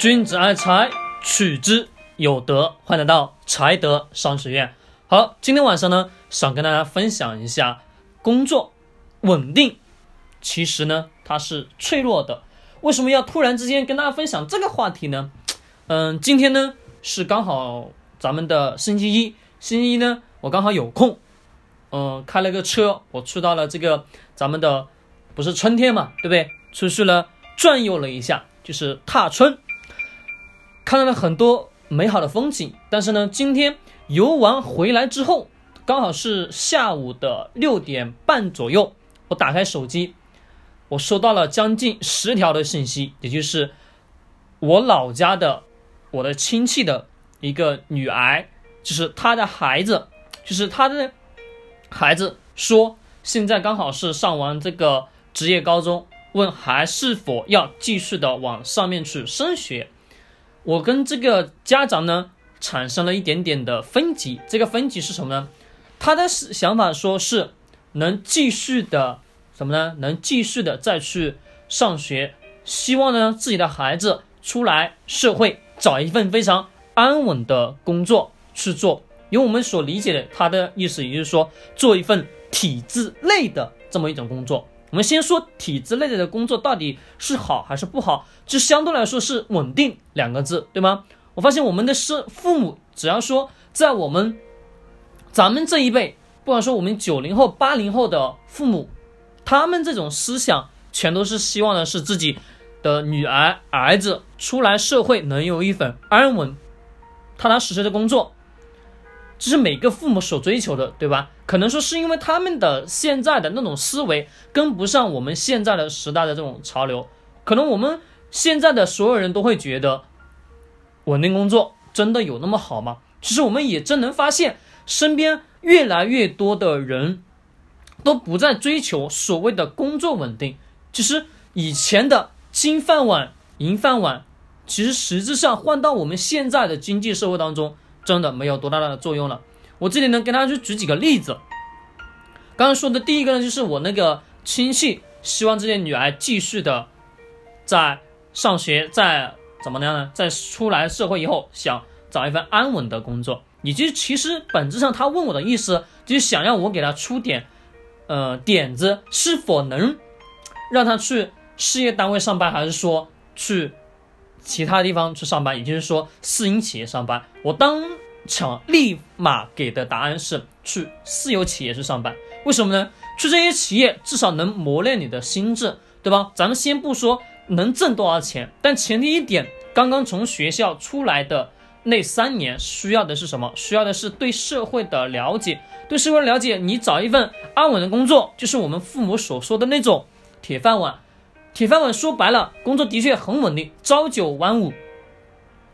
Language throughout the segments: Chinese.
君子爱财，取之有德。欢迎来到财德商学院。好，今天晚上呢，想跟大家分享一下工作稳定，其实呢它是脆弱的。为什么要突然之间跟大家分享这个话题呢？嗯，今天呢是刚好咱们的星期一，星期一呢我刚好有空，嗯，开了个车，我去到了这个咱们的不是春天嘛，对不对？出去了转悠了一下，就是踏春。看到了很多美好的风景，但是呢，今天游完回来之后，刚好是下午的六点半左右，我打开手机，我收到了将近十条的信息，也就是我老家的我的亲戚的一个女儿，就是她的孩子，就是她的孩子说，现在刚好是上完这个职业高中，问还是否要继续的往上面去升学。我跟这个家长呢产生了一点点的分歧，这个分歧是什么呢？他的想法说是能继续的什么呢？能继续的再去上学，希望呢自己的孩子出来社会找一份非常安稳的工作去做。因为我们所理解的他的意思，也就是说做一份体制内的这么一种工作。我们先说体制内的工作到底是好还是不好，就相对来说是稳定两个字，对吗？我发现我们的是父母，只要说在我们咱们这一辈，不管说我们九零后、八零后的父母，他们这种思想全都是希望的是自己的女儿、儿子出来社会能有一份安稳、踏踏实实的工作。这是每个父母所追求的，对吧？可能说是因为他们的现在的那种思维跟不上我们现在的时代的这种潮流，可能我们现在的所有人都会觉得稳定工作真的有那么好吗？其实我们也真能发现，身边越来越多的人都不再追求所谓的工作稳定。其实以前的金饭碗、银饭碗，其实实质上换到我们现在的经济社会当中。真的没有多大的作用了。我这里呢，跟大家去举几个例子。刚刚说的第一个呢，就是我那个亲戚希望这些女儿继续的在上学，在怎么样呢？在出来社会以后，想找一份安稳的工作。以及其实本质上他问我的意思，就是想让我给他出点呃点子，是否能让他去事业单位上班，还是说去？其他地方去上班，也就是说私营企业上班。我当场立马给的答案是去私有企业去上班。为什么呢？去这些企业至少能磨练你的心智，对吧？咱们先不说能挣多少钱，但前提一点，刚刚从学校出来的那三年，需要的是什么？需要的是对社会的了解，对社会的了解。你找一份安稳的工作，就是我们父母所说的那种铁饭碗。铁饭碗说白了，工作的确很稳定，朝九晚五，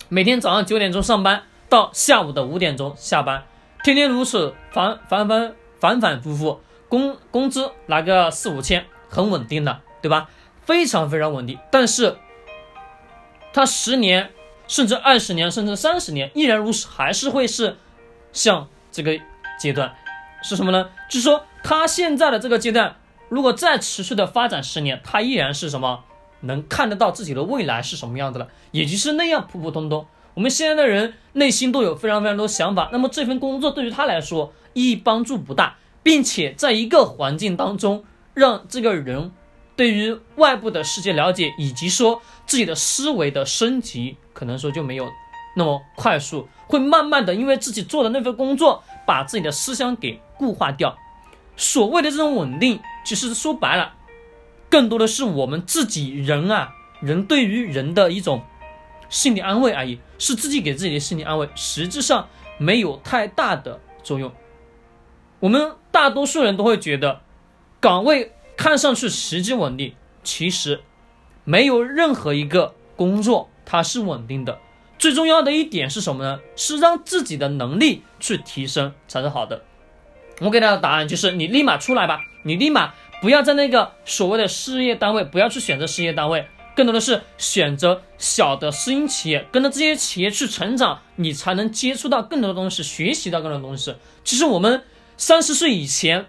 每天早上九点钟上班，到下午的五点钟下班，天天如此，反反反反反复复，工工资拿个四五千，很稳定的，对吧？非常非常稳定。但是，他十年，甚至二十年，甚至三十年，依然如此，还是会是像这个阶段，是什么呢？就是说，他现在的这个阶段。如果再持续的发展十年，他依然是什么？能看得到自己的未来是什么样子了，也就是那样普普通通。我们现在的人内心都有非常非常多想法，那么这份工作对于他来说意义帮助不大，并且在一个环境当中，让这个人对于外部的世界了解，以及说自己的思维的升级，可能说就没有那么快速，会慢慢的因为自己做的那份工作，把自己的思想给固化掉。所谓的这种稳定，其实说白了，更多的是我们自己人啊，人对于人的一种心理安慰而已，是自己给自己的心理安慰，实质上没有太大的作用。我们大多数人都会觉得，岗位看上去实际稳定，其实没有任何一个工作它是稳定的。最重要的一点是什么呢？是让自己的能力去提升才是好的。我给他的答案就是：你立马出来吧，你立马不要在那个所谓的事业单位，不要去选择事业单位，更多的是选择小的私营企业，跟着这些企业去成长，你才能接触到更多的东西，学习到更多的东西。其实我们三十岁以前，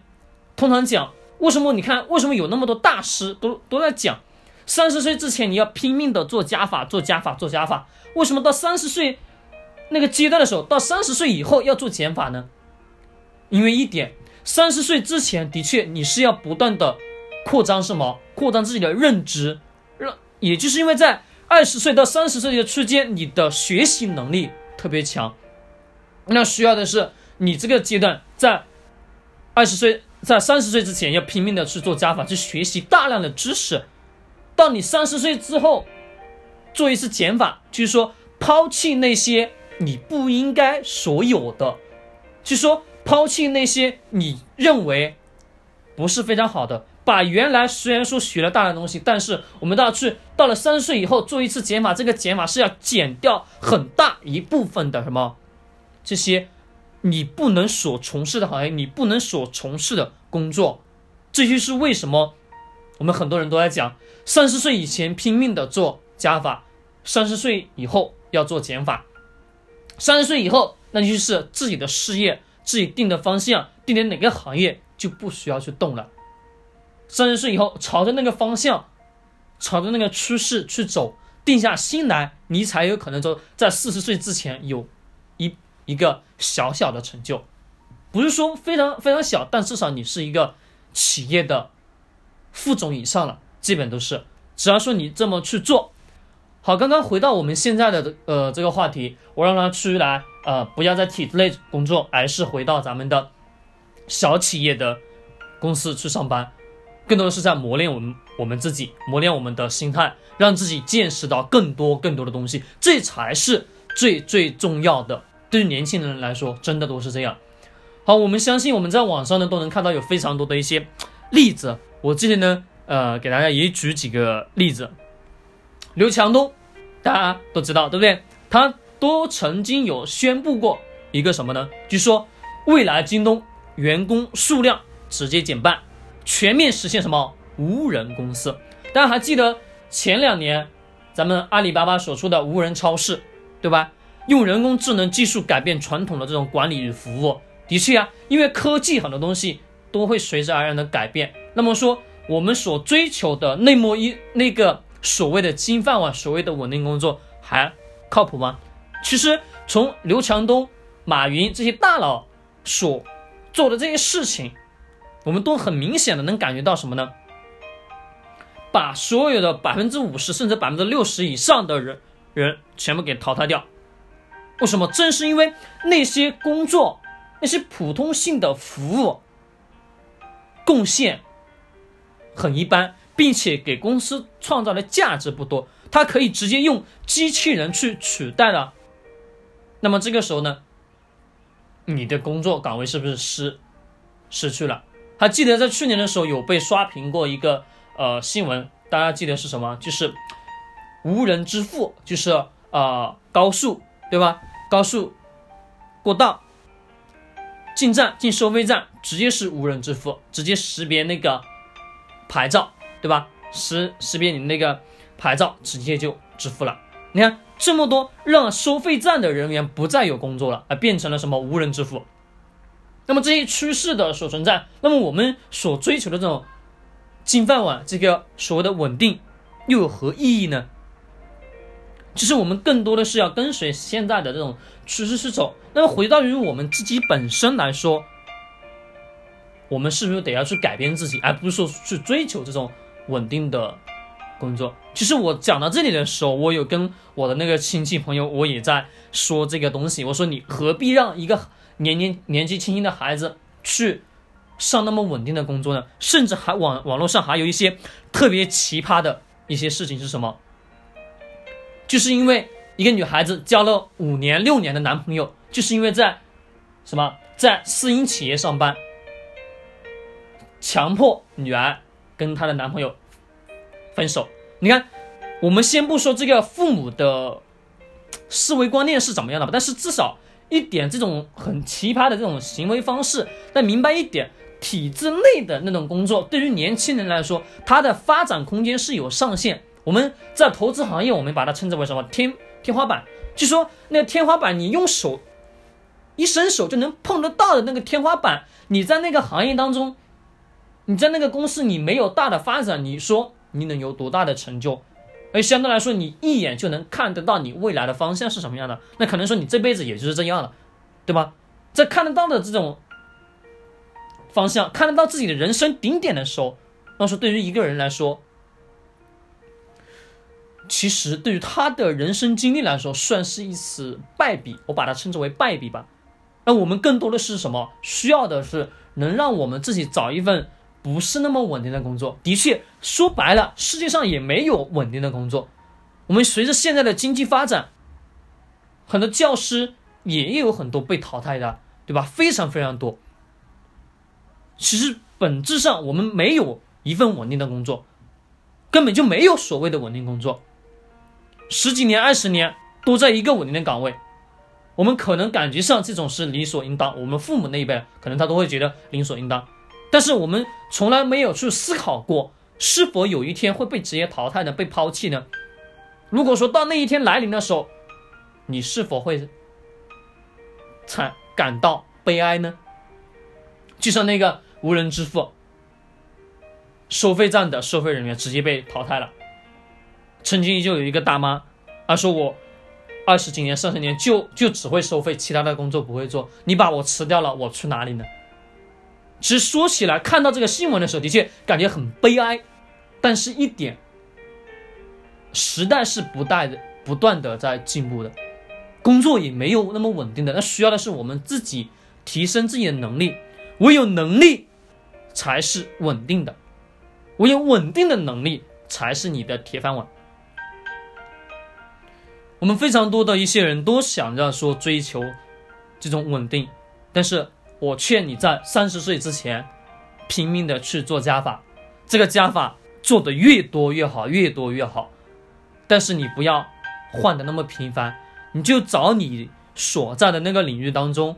通常讲为什么？你看为什么有那么多大师都都在讲，三十岁之前你要拼命的做加法，做加法，做加法。为什么到三十岁那个阶段的时候，到三十岁以后要做减法呢？因为一点，三十岁之前的确你是要不断的扩张什么，扩张自己的认知，也就是因为在二十岁到三十岁的区间，你的学习能力特别强，那需要的是你这个阶段在二十岁。在三十岁之前，要拼命的去做加法，去学习大量的知识。到你三十岁之后，做一次减法，就是说抛弃那些你不应该所有的，就说抛弃那些你认为不是非常好的。把原来虽然说学了大量东西，但是我们都要去到了三十岁以后做一次减法，这个减法是要减掉很大一部分的什么这些。你不能所从事的行业，你不能所从事的工作，这就是为什么我们很多人都在讲，三十岁以前拼命的做加法，三十岁以后要做减法，三十岁以后那就是自己的事业，自己定的方向，定的哪个行业就不需要去动了。三十岁以后朝着那个方向，朝着那个趋势去走，定下心来，你才有可能说在四十岁之前有一。一个小小的成就，不是说非常非常小，但至少你是一个企业的副总以上了，基本都是。只要说你这么去做，好，刚刚回到我们现在的呃这个话题，我让他出来呃不要在体制内工作，而是回到咱们的小企业的公司去上班，更多的是在磨练我们我们自己，磨练我们的心态，让自己见识到更多更多的东西，这才是最最重要的。对于年轻人来说，真的都是这样。好，我们相信我们在网上呢都能看到有非常多的一些例子。我这里呢，呃，给大家也举几个例子。刘强东，大家都知道，对不对？他都曾经有宣布过一个什么呢？据说，未来京东员工数量直接减半，全面实现什么无人公司。大家还记得前两年咱们阿里巴巴所出的无人超市，对吧？用人工智能技术改变传统的这种管理与服务，的确啊，因为科技很多东西都会随之而然的改变。那么说，我们所追求的那么一那个所谓的金饭碗，所谓的稳定工作，还靠谱吗？其实从刘强东、马云这些大佬所做的这些事情，我们都很明显的能感觉到什么呢？把所有的百分之五十甚至百分之六十以上的人人全部给淘汰掉。为什么？正是因为那些工作、那些普通性的服务贡献很一般，并且给公司创造的价值不多，它可以直接用机器人去取代了。那么这个时候呢，你的工作岗位是不是失失去了？还记得在去年的时候有被刷屏过一个呃新闻，大家记得是什么？就是无人支付，就是呃高速，对吧？高速过道进站进收费站，直接是无人支付，直接识别那个牌照，对吧？识识别你那个牌照，直接就支付了。你看这么多，让收费站的人员不再有工作了，而变成了什么无人支付。那么这些趋势的所存在，那么我们所追求的这种金饭碗，这个所谓的稳定，又有何意义呢？其实我们更多的是要跟随现在的这种趋势去走。那么回到于我们自己本身来说，我们是不是得要去改变自己，而不是说去追求这种稳定的工作？其实我讲到这里的时候，我有跟我的那个亲戚朋友，我也在说这个东西。我说你何必让一个年年年纪轻轻的孩子去上那么稳定的工作呢？甚至还网网络上还有一些特别奇葩的一些事情是什么？就是因为一个女孩子交了五年六年的男朋友，就是因为在什么在私营企业上班，强迫女儿跟她的男朋友分手。你看，我们先不说这个父母的思维观念是怎么样的吧，但是至少一点这种很奇葩的这种行为方式，但明白一点，体制内的那种工作对于年轻人来说，它的发展空间是有上限。我们在投资行业，我们把它称之为什么天天花板？就说那个天花板，你用手一伸手就能碰得到的那个天花板，你在那个行业当中，你在那个公司你没有大的发展，你说你能有多大的成就？而相对来说，你一眼就能看得到你未来的方向是什么样的，那可能说你这辈子也就是这样了，对吧？在看得到的这种方向，看得到自己的人生顶点的时候，那说对于一个人来说，其实对于他的人生经历来说，算是一次败笔，我把它称之为败笔吧。那我们更多的是什么？需要的是能让我们自己找一份。不是那么稳定的工作，的确说白了，世界上也没有稳定的工作。我们随着现在的经济发展，很多教师也有很多被淘汰的，对吧？非常非常多。其实本质上我们没有一份稳定的工作，根本就没有所谓的稳定工作。十几年、二十年都在一个稳定的岗位，我们可能感觉上这种是理所应当。我们父母那一辈可能他都会觉得理所应当。但是我们从来没有去思考过，是否有一天会被职业淘汰呢？被抛弃呢？如果说到那一天来临的时候，你是否会惨感到悲哀呢？就像那个无人支付收费站的收费人员直接被淘汰了。曾经就有一个大妈，她说我二十几年、三十年就就只会收费，其他的工作不会做。你把我辞掉了，我去哪里呢？其实说起来，看到这个新闻的时候，的确感觉很悲哀。但是，一点，时代是不带的，不断的在进步的，工作也没有那么稳定的。那需要的是我们自己提升自己的能力，唯有能力才是稳定的，唯有稳定的能力才是你的铁饭碗。我们非常多的一些人都想着说追求这种稳定，但是。我劝你在三十岁之前，拼命的去做加法，这个加法做的越多越好，越多越好。但是你不要换的那么频繁，你就找你所在的那个领域当中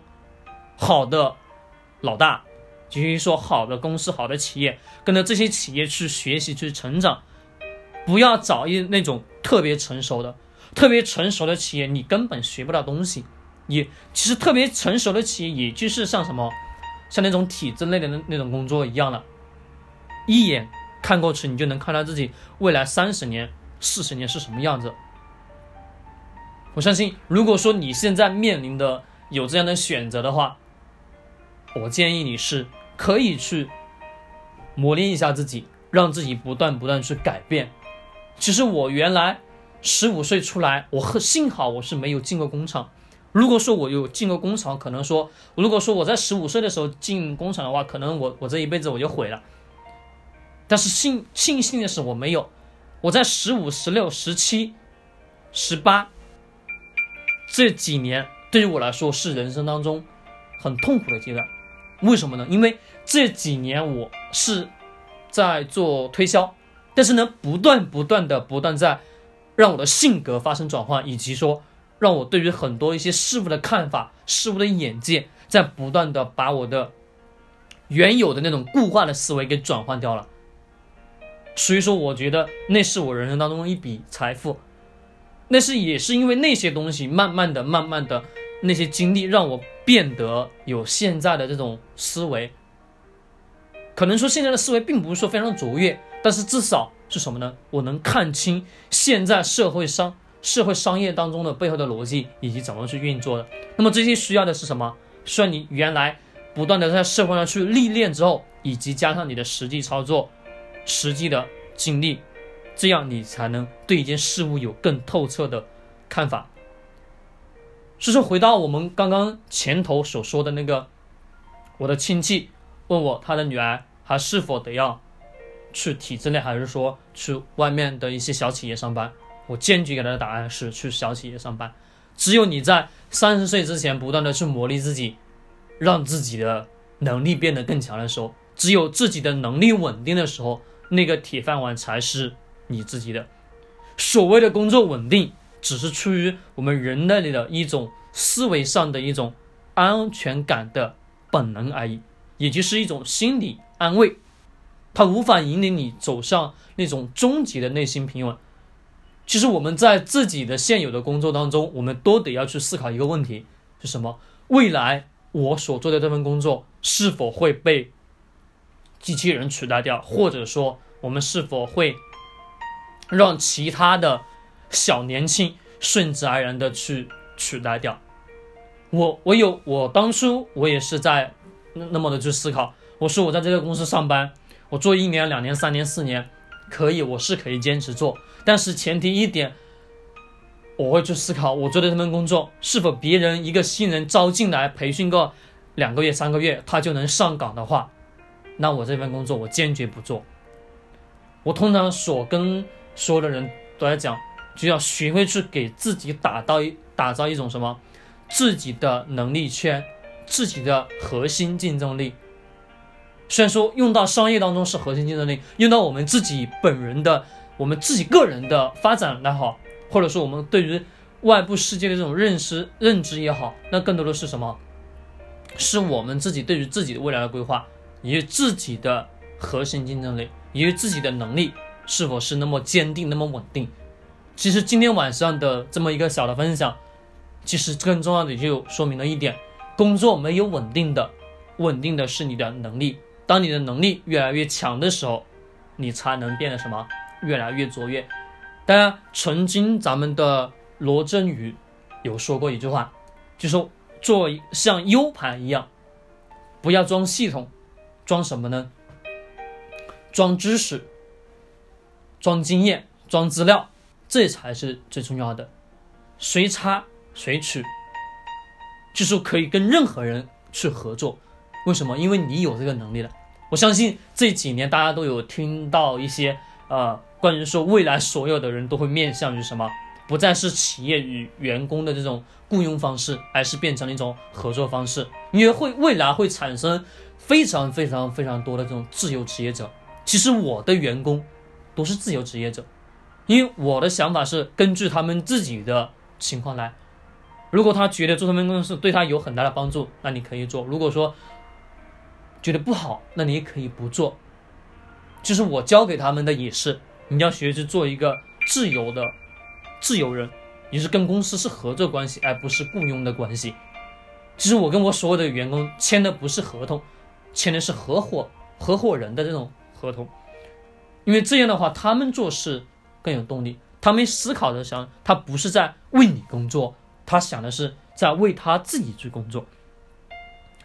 好的老大，就是说好的公司、好的企业，跟着这些企业去学习、去成长。不要找一那种特别成熟的、特别成熟的企业，你根本学不到东西。也其实特别成熟的企业，也就是像什么，像那种体制内的那那种工作一样的，一眼看过去，你就能看到自己未来三十年、四十年是什么样子。我相信，如果说你现在面临的有这样的选择的话，我建议你是可以去磨练一下自己，让自己不断不断去改变。其实我原来十五岁出来，我幸好我是没有进过工厂。如果说我有进过工厂，可能说，如果说我在十五岁的时候进工厂的话，可能我我这一辈子我就毁了。但是幸庆幸的是我没有，我在十五、十六、十七、十八这几年对于我来说是人生当中很痛苦的阶段。为什么呢？因为这几年我是在做推销，但是呢，不断不断的不断在让我的性格发生转换，以及说。让我对于很多一些事物的看法、事物的眼界，在不断的把我的原有的那种固化的思维给转换掉了。所以说，我觉得那是我人生当中一笔财富。那是也是因为那些东西，慢慢的、慢慢的那些经历，让我变得有现在的这种思维。可能说现在的思维并不是说非常卓越，但是至少是什么呢？我能看清现在社会上。社会商业当中的背后的逻辑以及怎么去运作的，那么这些需要的是什么？需要你原来不断的在社会上去历练之后，以及加上你的实际操作、实际的经历，这样你才能对一件事物有更透彻的看法。所以说，回到我们刚刚前头所说的那个，我的亲戚问我他的女儿还是否得要去体制内，还是说去外面的一些小企业上班？我坚决给他的答案是去小企业上班。只有你在三十岁之前不断的去磨砺自己，让自己的能力变得更强的时候，只有自己的能力稳定的时候，那个铁饭碗才是你自己的。所谓的工作稳定，只是出于我们人类的一种思维上的一种安全感的本能而已，也就是一种心理安慰，它无法引领你走向那种终极的内心平稳。其实我们在自己的现有的工作当中，我们都得要去思考一个问题，是什么？未来我所做的这份工作是否会被机器人取代掉，或者说我们是否会让其他的小年轻顺自然的去取代掉。我我有我当初我也是在那么的去思考，我说我在这个公司上班，我做一年、两年、三年、四年，可以，我是可以坚持做，但是前提一点，我会去思考，我做的这份工作是否别人一个新人招进来培训个两个月、三个月，他就能上岗的话，那我这份工作我坚决不做。我通常所跟所有的人都在讲，就要学会去给自己打造一打造一种什么。自己的能力圈，自己的核心竞争力。虽然说用到商业当中是核心竞争力，用到我们自己本人的、我们自己个人的发展也好，或者说我们对于外部世界的这种认识、认知也好，那更多的是什么？是我们自己对于自己的未来的规划，以及自己的核心竞争力，以及自己的能力是否是那么坚定、那么稳定。其实今天晚上的这么一个小的分享。其实更重要的就说明了一点：工作没有稳定的，稳定的是你的能力。当你的能力越来越强的时候，你才能变得什么越来越卓越。当然，曾经咱们的罗振宇有说过一句话，就说做像 U 盘一样，不要装系统，装什么呢？装知识，装经验，装资料，这才是最重要的。谁插？谁取，就是可以跟任何人去合作，为什么？因为你有这个能力了。我相信这几年大家都有听到一些呃，关于说未来所有的人都会面向于什么，不再是企业与员工的这种雇佣方式，而是变成了一种合作方式。因为会未来会产生非常非常非常多的这种自由职业者。其实我的员工都是自由职业者，因为我的想法是根据他们自己的情况来。如果他觉得做他们工作是对他有很大的帮助，那你可以做；如果说觉得不好，那你也可以不做。就是我教给他们的也是，你要学着做一个自由的自由人，也是跟公司是合作关系，而不是雇佣的关系。其实我跟我所有的员工签的不是合同，签的是合伙合伙人的这种合同，因为这样的话他们做事更有动力，他们思考的想，他不是在为你工作。他想的是在为他自己去工作，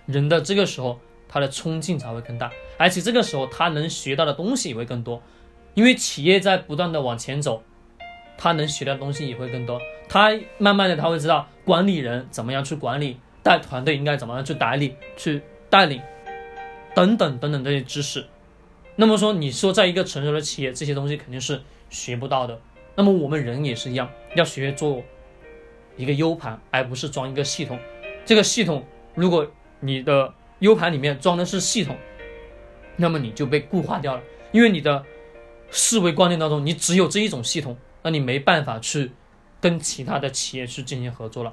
人的这个时候他的冲劲才会更大，而且这个时候他能学到的东西也会更多，因为企业在不断的往前走，他能学到的东西也会更多。他慢慢的他会知道管理人怎么样去管理，带团队应该怎么样去打理、去带领，等等等等这些知识。那么说，你说在一个成熟的企业，这些东西肯定是学不到的。那么我们人也是一样，要学做。一个 U 盘，而不是装一个系统。这个系统，如果你的 U 盘里面装的是系统，那么你就被固化掉了。因为你的思维观念当中，你只有这一种系统，那你没办法去跟其他的企业去进行合作了。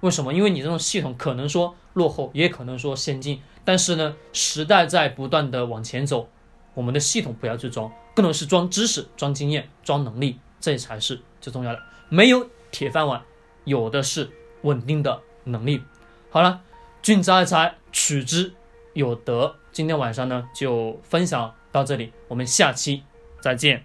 为什么？因为你这种系统可能说落后，也可能说先进。但是呢，时代在不断的往前走，我们的系统不要去装，更多是装知识、装经验、装能力，这才是最重要的。没有铁饭碗。有的是稳定的能力。好了，君子爱财，取之有德。今天晚上呢，就分享到这里，我们下期再见。